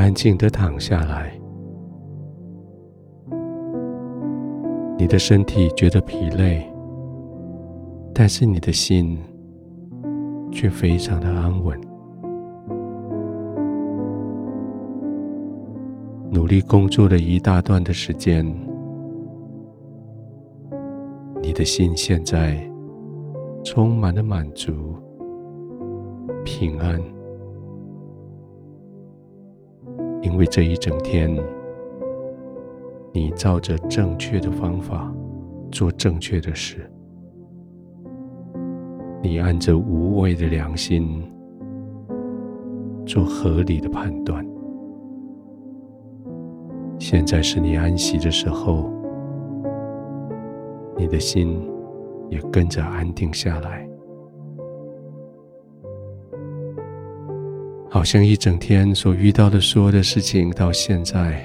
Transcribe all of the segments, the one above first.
安静的躺下来，你的身体觉得疲累，但是你的心却非常的安稳。努力工作了一大段的时间，你的心现在充满了满足、平安。因为这一整天，你照着正确的方法做正确的事，你按着无畏的良心做合理的判断。现在是你安息的时候，你的心也跟着安定下来。好像一整天所遇到的所有的事情，到现在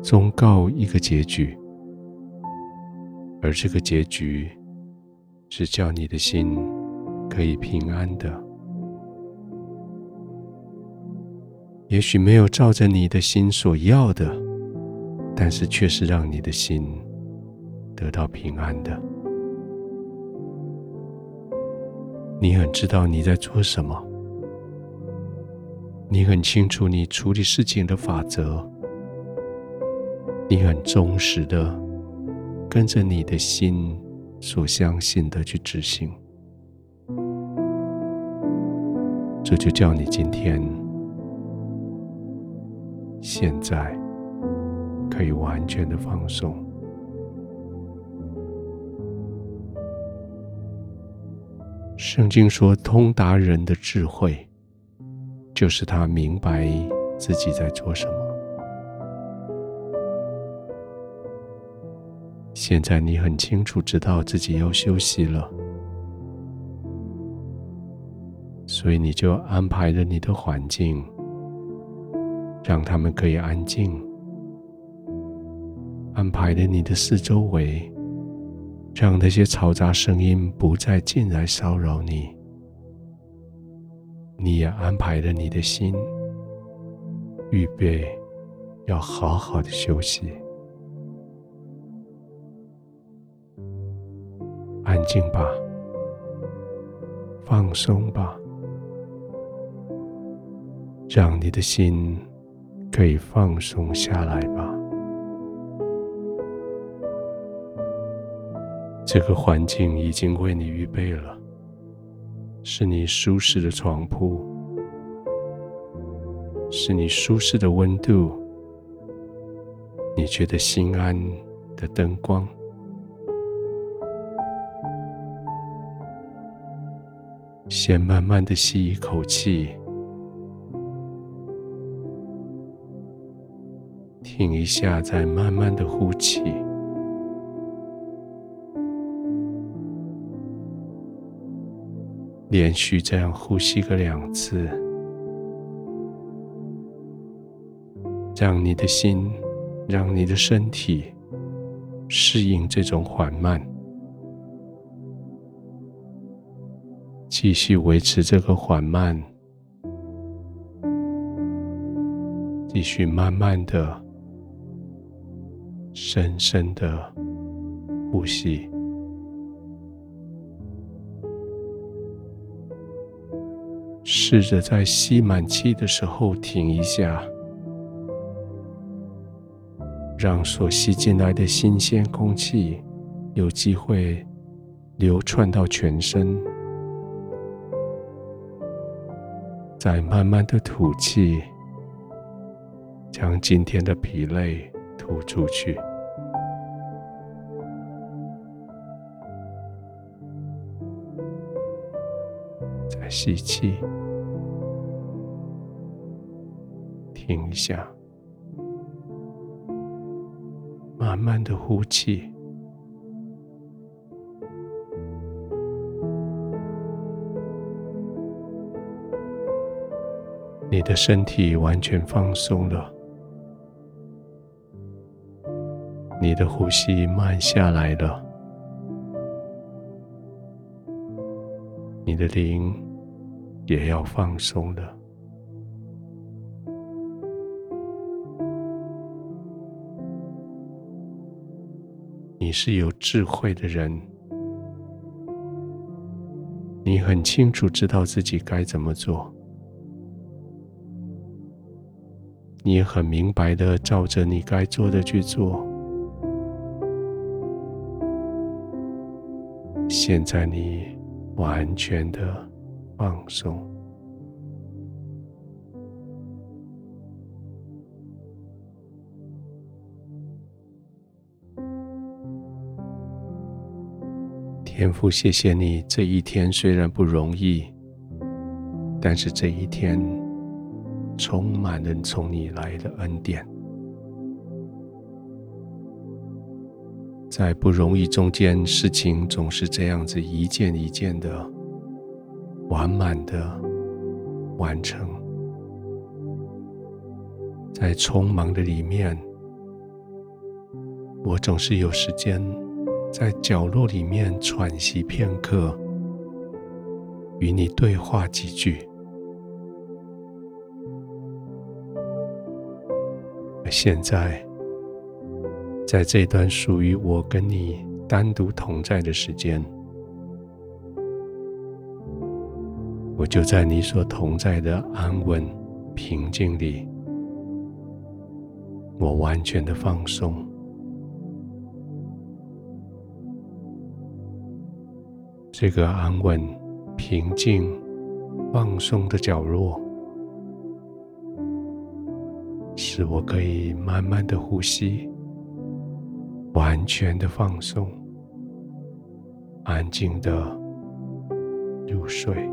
终告一个结局，而这个结局是叫你的心可以平安的。也许没有照着你的心所要的，但是却是让你的心得到平安的。你很知道你在做什么。你很清楚你处理事情的法则，你很忠实的跟着你的心所相信的去执行，这就叫你今天、现在可以完全的放松。圣经说，通达人的智慧。就是他明白自己在做什么。现在你很清楚知道自己要休息了，所以你就安排了你的环境，让他们可以安静；安排了你的四周围，让那些嘈杂声音不再进来骚扰你。你也安排了你的心，预备要好好的休息，安静吧，放松吧，让你的心可以放松下来吧。这个环境已经为你预备了。是你舒适的床铺，是你舒适的温度，你觉得心安的灯光。先慢慢的吸一口气，停一下，再慢慢的呼气。连续这样呼吸个两次，让你的心，让你的身体适应这种缓慢，继续维持这个缓慢，继续慢慢的、深深的呼吸。试着在吸满气的时候停一下，让所吸进来的新鲜空气有机会流窜到全身，再慢慢的吐气，将今天的疲累吐出去。再吸气。停一下，慢慢的呼气。你的身体完全放松了，你的呼吸慢下来了，你的灵也要放松了。你是有智慧的人，你很清楚知道自己该怎么做，你很明白的照着你该做的去做。现在你完全的放松。天父，谢谢你，这一天虽然不容易，但是这一天充满了从你来的恩典。在不容易中间，事情总是这样子一件一件的完满的完成。在匆忙的里面，我总是有时间。在角落里面喘息片刻，与你对话几句。而现在，在这段属于我跟你单独同在的时间，我就在你所同在的安稳、平静里，我完全的放松。这个安稳、平静、放松的角落，使我可以慢慢的呼吸，完全的放松，安静的入睡。